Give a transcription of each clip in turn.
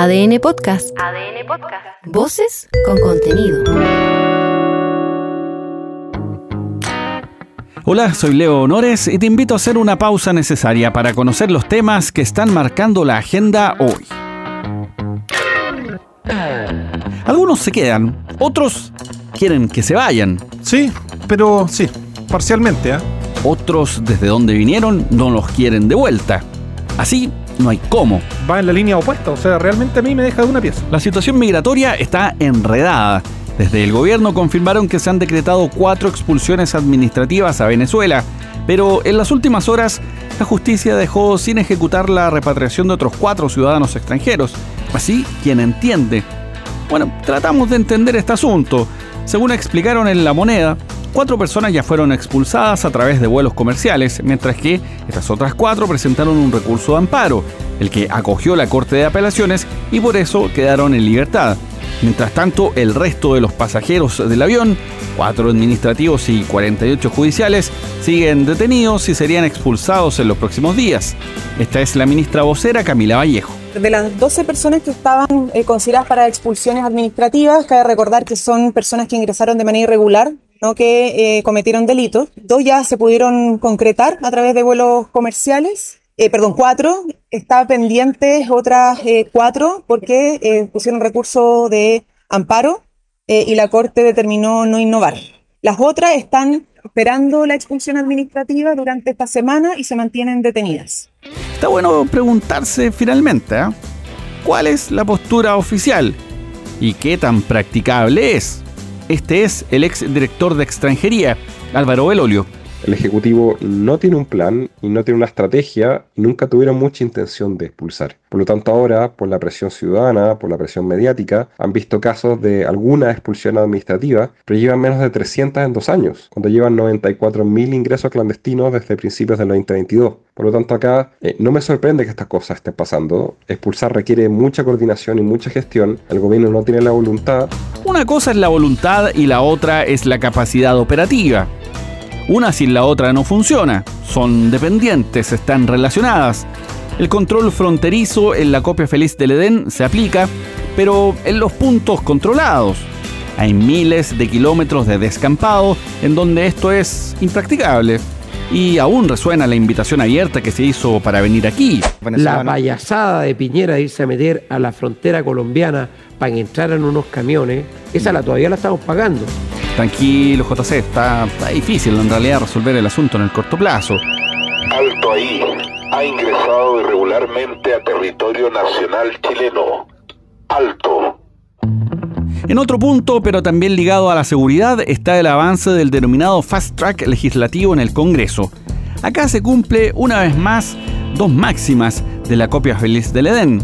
ADN Podcast. ADN Podcast. Voces con contenido. Hola, soy Leo Honores y te invito a hacer una pausa necesaria para conocer los temas que están marcando la agenda hoy. Algunos se quedan, otros quieren que se vayan. Sí, pero sí, parcialmente, ¿eh? Otros desde donde vinieron no los quieren de vuelta. Así no hay cómo. Va en la línea opuesta, o sea, realmente a mí me deja de una pieza. La situación migratoria está enredada. Desde el gobierno confirmaron que se han decretado cuatro expulsiones administrativas a Venezuela, pero en las últimas horas la justicia dejó sin ejecutar la repatriación de otros cuatro ciudadanos extranjeros. Así, quien entiende. Bueno, tratamos de entender este asunto. Según explicaron en La Moneda, Cuatro personas ya fueron expulsadas a través de vuelos comerciales, mientras que estas otras cuatro presentaron un recurso de amparo, el que acogió la Corte de Apelaciones y por eso quedaron en libertad. Mientras tanto, el resto de los pasajeros del avión, cuatro administrativos y 48 judiciales, siguen detenidos y serían expulsados en los próximos días. Esta es la ministra vocera Camila Vallejo. De las 12 personas que estaban eh, consideradas para expulsiones administrativas, cabe recordar que son personas que ingresaron de manera irregular ¿no? que eh, cometieron delitos. Dos ya se pudieron concretar a través de vuelos comerciales. Eh, perdón, cuatro. Está pendientes otras eh, cuatro porque pusieron recurso de amparo y la Corte determinó no innovar. Las otras están esperando la expulsión administrativa durante esta semana y se mantienen detenidas. Está bueno preguntarse finalmente, ¿cuál es la postura oficial? ¿Y qué tan practicable es? Este es el ex director de extranjería, Álvaro Belolio. El Ejecutivo no tiene un plan y no tiene una estrategia y nunca tuvieron mucha intención de expulsar. Por lo tanto, ahora, por la presión ciudadana, por la presión mediática, han visto casos de alguna expulsión administrativa, pero llevan menos de 300 en dos años, cuando llevan 94.000 ingresos clandestinos desde principios del 2022. Por lo tanto, acá eh, no me sorprende que estas cosas estén pasando. Expulsar requiere mucha coordinación y mucha gestión. El gobierno no tiene la voluntad. Una cosa es la voluntad y la otra es la capacidad operativa. Una sin la otra no funciona, son dependientes, están relacionadas. El control fronterizo en la copia feliz del Edén se aplica, pero en los puntos controlados. Hay miles de kilómetros de descampado en donde esto es impracticable. Y aún resuena la invitación abierta que se hizo para venir aquí. La payasada de Piñera de irse a meter a la frontera colombiana para entrar en unos camiones, esa la todavía la estamos pagando. Tranquilo, JC, está, difícil en realidad resolver el asunto en el corto plazo. Alto ahí. Ha ingresado irregularmente a territorio nacional chileno. Alto. En otro punto, pero también ligado a la seguridad, está el avance del denominado fast track legislativo en el Congreso. Acá se cumple una vez más dos máximas de la copia feliz del Edén.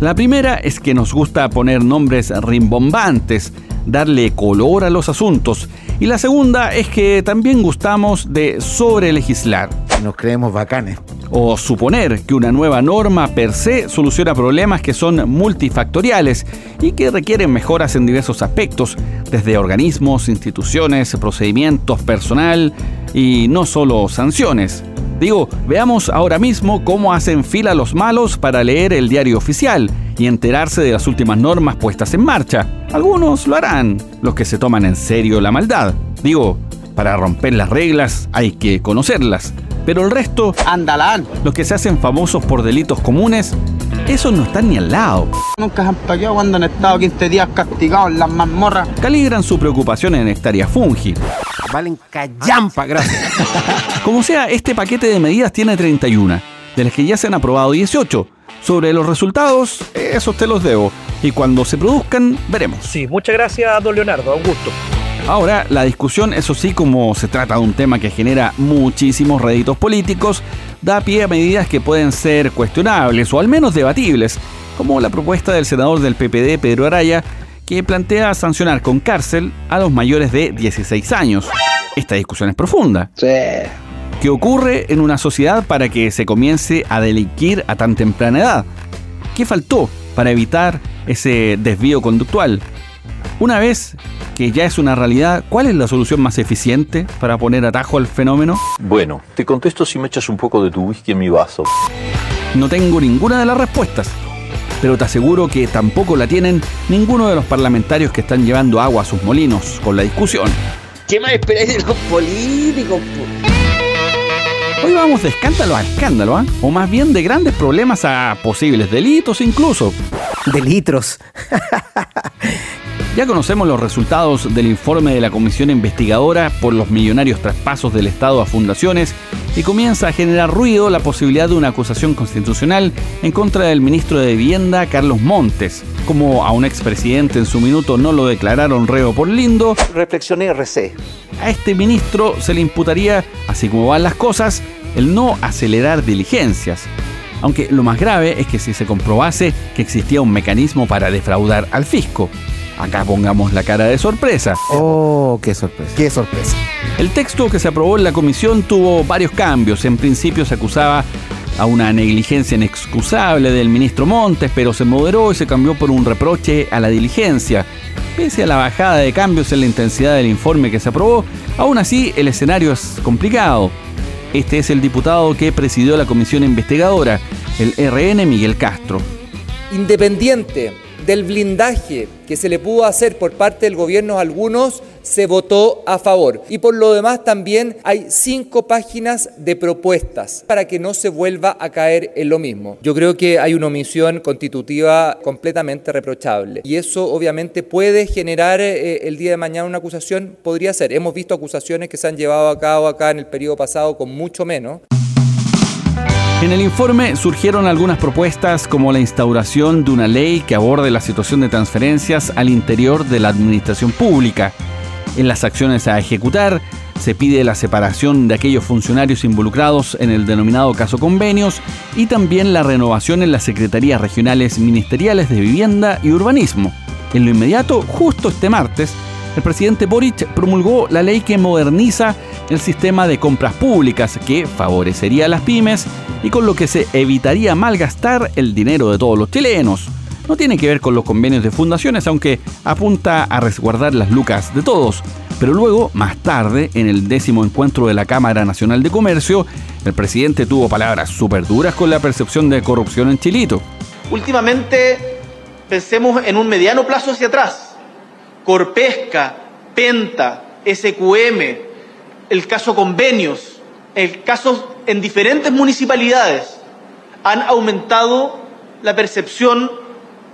La primera es que nos gusta poner nombres rimbombantes, darle color a los asuntos. Y la segunda es que también gustamos de sobrelegislar. Nos creemos bacanes. O suponer que una nueva norma per se soluciona problemas que son multifactoriales y que requieren mejoras en diversos aspectos, desde organismos, instituciones, procedimientos, personal y no solo sanciones. Digo, veamos ahora mismo cómo hacen fila los malos para leer el diario oficial y enterarse de las últimas normas puestas en marcha. Algunos lo harán, los que se toman en serio la maldad. Digo, para romper las reglas hay que conocerlas. Pero el resto, andalán, los que se hacen famosos por delitos comunes, esos no están ni al lado. Nunca se han paqueado cuando han estado 15 días castigados en las mazmorras. Calibran su preocupación en hectáreas fungi. Valen callampa, gracias. Como sea, este paquete de medidas tiene 31, de las que ya se han aprobado 18. Sobre los resultados, esos te los debo. Y cuando se produzcan, veremos. Sí, muchas gracias, don Leonardo. Un gusto. Ahora, la discusión, eso sí, como se trata de un tema que genera muchísimos réditos políticos, da pie a medidas que pueden ser cuestionables o al menos debatibles, como la propuesta del senador del PPD, Pedro Araya, que plantea sancionar con cárcel a los mayores de 16 años. Esta discusión es profunda. Sí. ¿Qué ocurre en una sociedad para que se comience a delinquir a tan temprana edad? ¿Qué faltó para evitar ese desvío conductual? Una vez que ya es una realidad, ¿cuál es la solución más eficiente para poner atajo al fenómeno? Bueno, te contesto si me echas un poco de tu whisky en mi vaso. No tengo ninguna de las respuestas. pero te aseguro que tampoco la tienen ninguno de los parlamentarios que están llevando agua a sus molinos con la discusión. ¿Qué más esperáis de los políticos? Hoy vamos de escándalo a escándalo, ¿ah? o más bien de grandes problemas a posibles delitos incluso. Delitos. Ya conocemos los resultados del informe de la comisión investigadora por los millonarios traspasos del Estado a fundaciones y comienza a generar ruido la posibilidad de una acusación constitucional en contra del ministro de Vivienda, Carlos Montes. Como a un expresidente en su minuto no lo declararon reo por lindo, reflexioné recé. A este ministro se le imputaría, así como van las cosas, el no acelerar diligencias. Aunque lo más grave es que si se comprobase que existía un mecanismo para defraudar al fisco. Acá pongamos la cara de sorpresa. Oh, qué sorpresa. Qué sorpresa. El texto que se aprobó en la comisión tuvo varios cambios. En principio se acusaba a una negligencia inexcusable del ministro Montes, pero se moderó y se cambió por un reproche a la diligencia. Pese a la bajada de cambios en la intensidad del informe que se aprobó, aún así el escenario es complicado. Este es el diputado que presidió la comisión investigadora, el RN Miguel Castro. Independiente del blindaje que se le pudo hacer por parte del gobierno a algunos, se votó a favor. Y por lo demás también hay cinco páginas de propuestas para que no se vuelva a caer en lo mismo. Yo creo que hay una omisión constitutiva completamente reprochable. Y eso obviamente puede generar eh, el día de mañana una acusación, podría ser. Hemos visto acusaciones que se han llevado a cabo acá en el periodo pasado con mucho menos. En el informe surgieron algunas propuestas como la instauración de una ley que aborde la situación de transferencias al interior de la administración pública. En las acciones a ejecutar se pide la separación de aquellos funcionarios involucrados en el denominado caso convenios y también la renovación en las secretarías regionales ministeriales de vivienda y urbanismo. En lo inmediato, justo este martes, el presidente Boric promulgó la ley que moderniza el sistema de compras públicas que favorecería a las pymes y con lo que se evitaría malgastar el dinero de todos los chilenos. No tiene que ver con los convenios de fundaciones, aunque apunta a resguardar las lucas de todos. Pero luego, más tarde, en el décimo encuentro de la Cámara Nacional de Comercio, el presidente tuvo palabras súper duras con la percepción de corrupción en Chilito. Últimamente, pensemos en un mediano plazo hacia atrás. Corpesca, Penta, SQM, el caso convenios, el caso en diferentes municipalidades han aumentado la percepción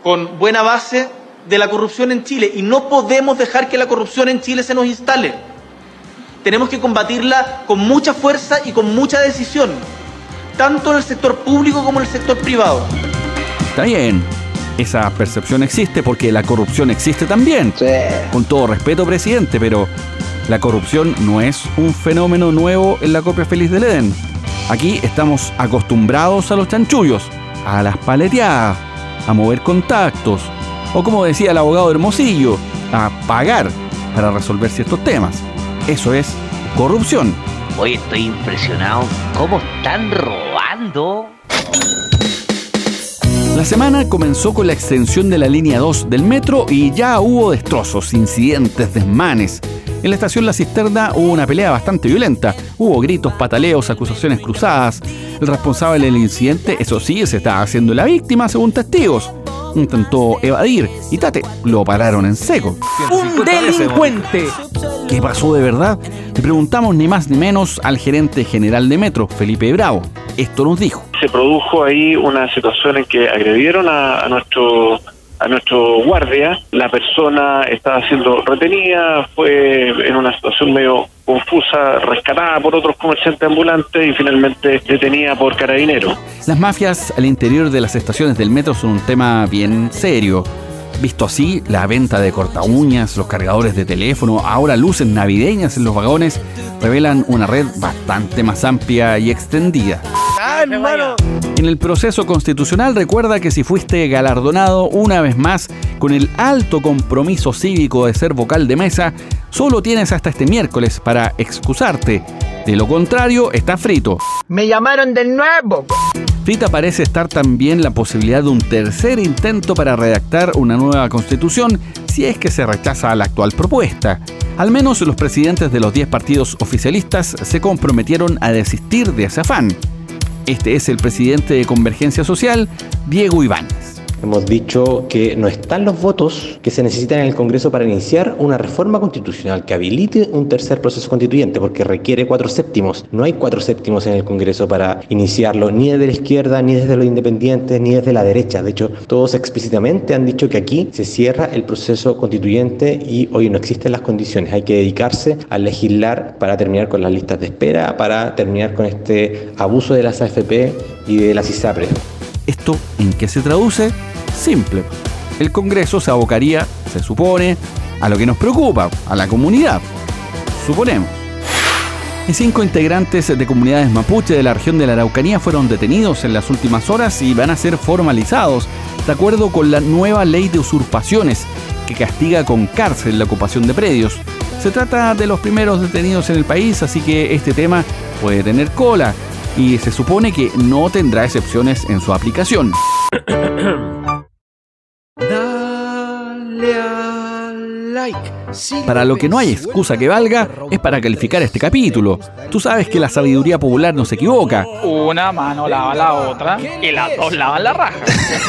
con buena base de la corrupción en Chile y no podemos dejar que la corrupción en Chile se nos instale. Tenemos que combatirla con mucha fuerza y con mucha decisión, tanto en el sector público como en el sector privado. Está bien, esa percepción existe porque la corrupción existe también. Con todo respeto, presidente, pero la corrupción no es un fenómeno nuevo en la copia feliz del Edén. Aquí estamos acostumbrados a los chanchullos, a las paleteadas, a mover contactos, o como decía el abogado Hermosillo, a pagar para resolver ciertos temas. Eso es corrupción. Hoy estoy impresionado. ¿Cómo están robando? La semana comenzó con la extensión de la línea 2 del metro y ya hubo destrozos, incidentes, desmanes. En la estación La Cisterna hubo una pelea bastante violenta. Hubo gritos, pataleos, acusaciones cruzadas. El responsable del incidente, eso sí, se estaba haciendo la víctima según testigos. Intentó evadir y tate, lo pararon en seco. ¡Un delincuente! ¿Qué pasó de verdad? Le preguntamos ni más ni menos al gerente general de Metro, Felipe Bravo. Esto nos dijo. Se produjo ahí una situación en que agredieron a, a nuestro a nuestro guardia. La persona estaba siendo retenida, fue en una situación medio confusa, rescatada por otros comerciantes ambulantes y finalmente detenida por carabineros. Las mafias al interior de las estaciones del metro son un tema bien serio. Visto así, la venta de corta uñas, los cargadores de teléfono, ahora luces navideñas en los vagones, revelan una red bastante más amplia y extendida. En el proceso constitucional recuerda que si fuiste galardonado una vez más con el alto compromiso cívico de ser vocal de mesa, solo tienes hasta este miércoles para excusarte. De lo contrario, está frito. Me llamaron de nuevo. Frita parece estar también la posibilidad de un tercer intento para redactar una nueva constitución si es que se rechaza la actual propuesta. Al menos los presidentes de los 10 partidos oficialistas se comprometieron a desistir de ese afán. Este es el presidente de Convergencia Social, Diego Ibáñez. Hemos dicho que no están los votos que se necesitan en el Congreso para iniciar una reforma constitucional que habilite un tercer proceso constituyente, porque requiere cuatro séptimos. No hay cuatro séptimos en el Congreso para iniciarlo, ni desde la izquierda, ni desde los independientes, ni desde la derecha. De hecho, todos explícitamente han dicho que aquí se cierra el proceso constituyente y hoy no existen las condiciones. Hay que dedicarse a legislar para terminar con las listas de espera, para terminar con este abuso de las AFP y de las ISAPRES. ¿Esto en qué se traduce? Simple. El Congreso se abocaría, se supone, a lo que nos preocupa, a la comunidad. Suponemos. Y cinco integrantes de comunidades mapuche de la región de la Araucanía fueron detenidos en las últimas horas y van a ser formalizados de acuerdo con la nueva ley de usurpaciones que castiga con cárcel la ocupación de predios. Se trata de los primeros detenidos en el país, así que este tema puede tener cola y se supone que no tendrá excepciones en su aplicación. Para lo que no hay excusa que valga es para calificar este capítulo. Tú sabes que la sabiduría popular no se equivoca. Una mano lava la otra y las dos lavan la raja.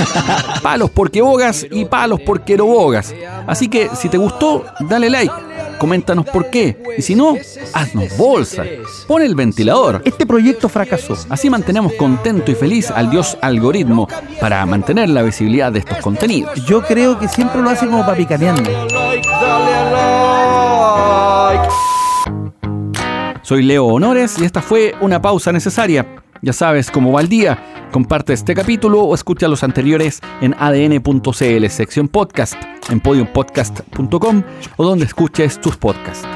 palos porque bogas y palos porque no bogas. Así que si te gustó, dale like coméntanos por qué. Y si no, haznos bolsa. Pon el ventilador. Este proyecto fracasó. Así mantenemos contento y feliz al dios algoritmo para mantener la visibilidad de estos contenidos. Yo creo que siempre lo hace como papicaneando. Soy Leo Honores y esta fue una pausa necesaria. Ya sabes cómo va el día. Comparte este capítulo o escucha los anteriores en adn.cl, sección podcast, en podiumpodcast.com o donde escuches tus podcasts.